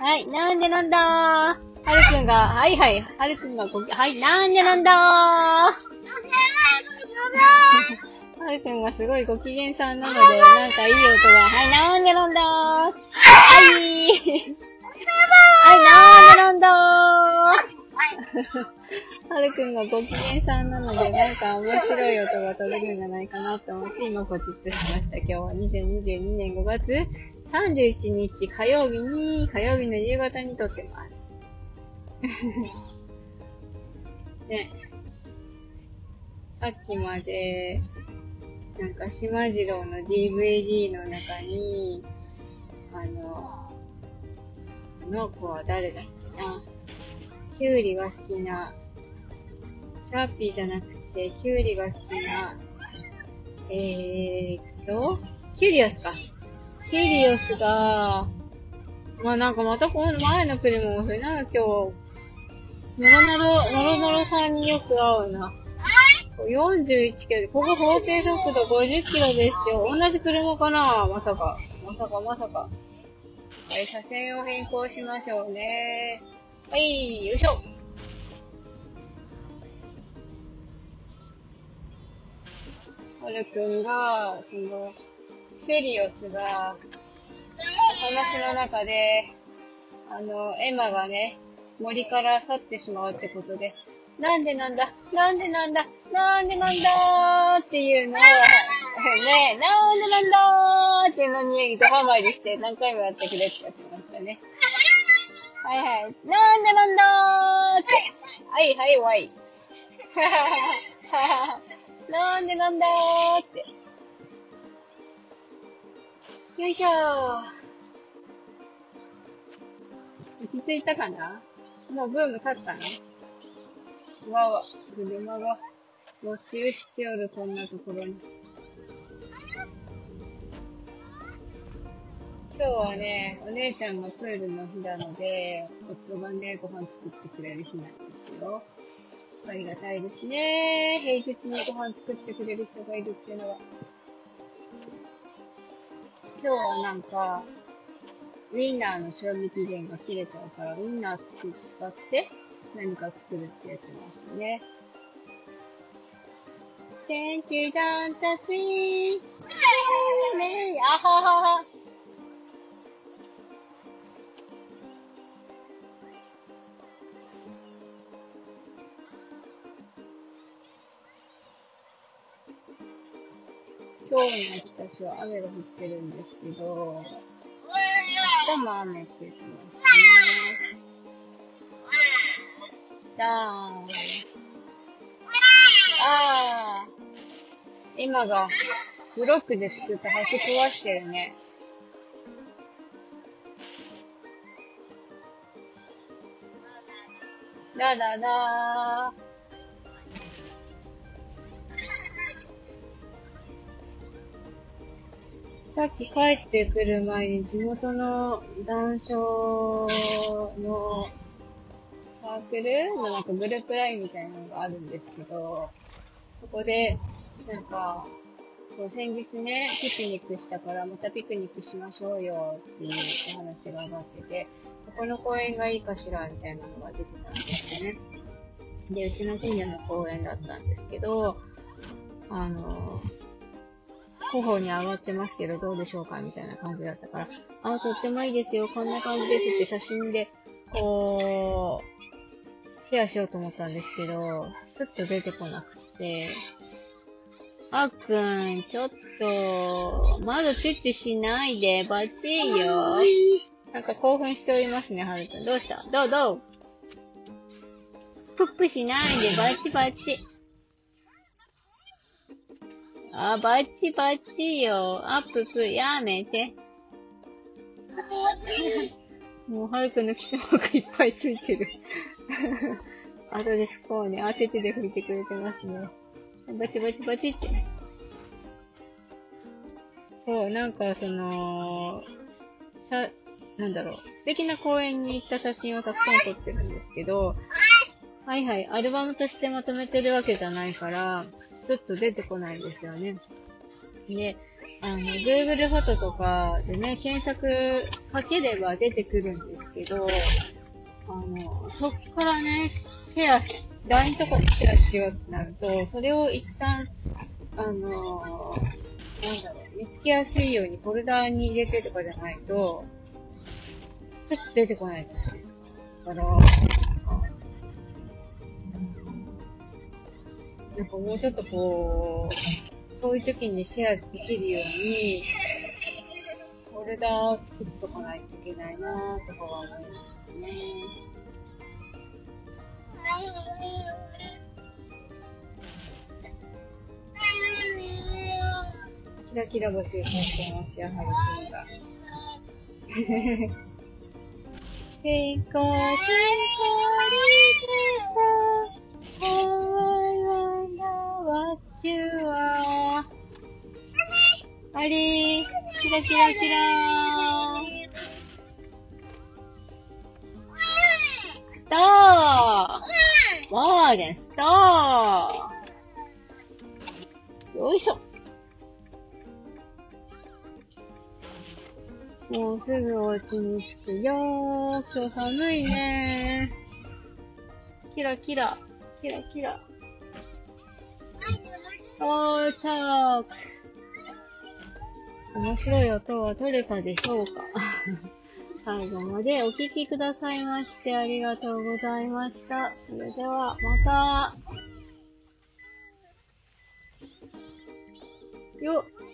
はい、なんでなんだ？ー。はるくんが、はいはい、はるくんがごき、はい、なんでなんだ？ー。はるくんがすごいご機嫌さんなので、なんかいい音が、はい、なんでなんだ？ー。はい、はい、なんでなんだ？ー。はるくんがご機嫌さんなので、なんか面白い音が取れるんじゃないかなと思って、今ポチッとしました。今日は2022年5月31日火曜日に、火曜日の夕方に撮ってます。ね。さっきまで、なんか、島次郎の DVD の中に、あの、あの子は誰だっけな。キュウリが好きな、シャーピーじゃなくて、キュウリが好きな、えーっと、キュリオスか。キュリオスが、まあなんかまたこの前の車もそれなんか今日、ノロノロ、ノロノロさんによく会うな。41キロで、ここ法定速度50キロですよ。同じ車かなまさか。まさかまさか。はい、車線を変更しましょうね。はい、よいしょ。はるくんが、その、フェリオスが、話の中で、あの、エマがね、森から去ってしまうってことで、なんでなんだなんでなんだなんでなんだーっていうのを、ね、なんでなんだーっていうのにドハマりして何回もやってくれってやってましたね。はいはい。なんでなんだーって。はいはいわい。なんでなんだーって。よいしょ。落ち着いたかな？もうブーム去ったの？わわ、車が、没収しておる、こんなところに。今日はね、お姉ちゃんがプールの日なので、夫がね、ご飯作ってくれる日なんですよ。ありがたいですね。平日にご飯作ってくれる人がいるっていうのは。今日はなんか、ウィンナーの賞味期限が切れちゃうから、ウィンナー使って何か作るってやってますね。Thank you, Dante! あははは。今日の秋田市は雨が降ってるんですけど、明日も雨って言ってましたね。じゃあ、あー、今がブロックで作った橋壊してるね。だだだー。さっき帰ってくる前に地元の談笑のサークルのなんかグループラインみたいなのがあるんですけど、そこで、なんか、そう先日ね、ピクニックしたからまたピクニックしましょうよっていうお話が上がってて、ここの公園がいいかしらみたいなのが出てたんですよね。で、うちの近所の公園だったんですけど、あの、補に上がってますけど、どうでしょうかみたいな感じだったから、あ、とってもいいですよ、こんな感じですって写真で、こう、シェアしようと思ったんですけど、ちょっと出てこなくて、あっくん、ちょっと、まだチュッチュしないで、バッチリよ。なんか興奮しておりますね、はるくん。どうした？どうどう？プップしないで、バッチバッチ。あ、バッチバッチよ。アッププ、やめて。もう、はるくんの基礎がいっぱいついてる。後で不幸に当ててで拭いてくれてますね。バチバチバチって。そう、なんかその、さ、なんだろう。素敵な公園に行った写真をたくさん撮ってるんですけど、はいはい、アルバムとしてまとめてるわけじゃないから、ちょっと出てこないんですよね。で、あの、Google フォトとかでね、検索かければ出てくるんですけど、あの、そっからね、ケア、LINE とかでケアしようってなると、それを一旦、あの、なんだろう、見つけやすいようにフォルダーに入れてとかじゃないと、ちょっと出てこないじゃないですか。だから、なんかもうちょっとこう、そういう時にシェアできるように、フォルダーを作っとかないといけないなとかは思いましたね。キラキラ募集されてます、やはりそうだ。テイコーラキラキラ。スターワーゲンスターよいしょもうすぐお家に着くよー。今日寒いねー。キラキラ、キラキラ。おー、チャー。面白い音は取れたでしょうか？最後までお聴きくださいましてありがとうございました。それでは、また。よっ。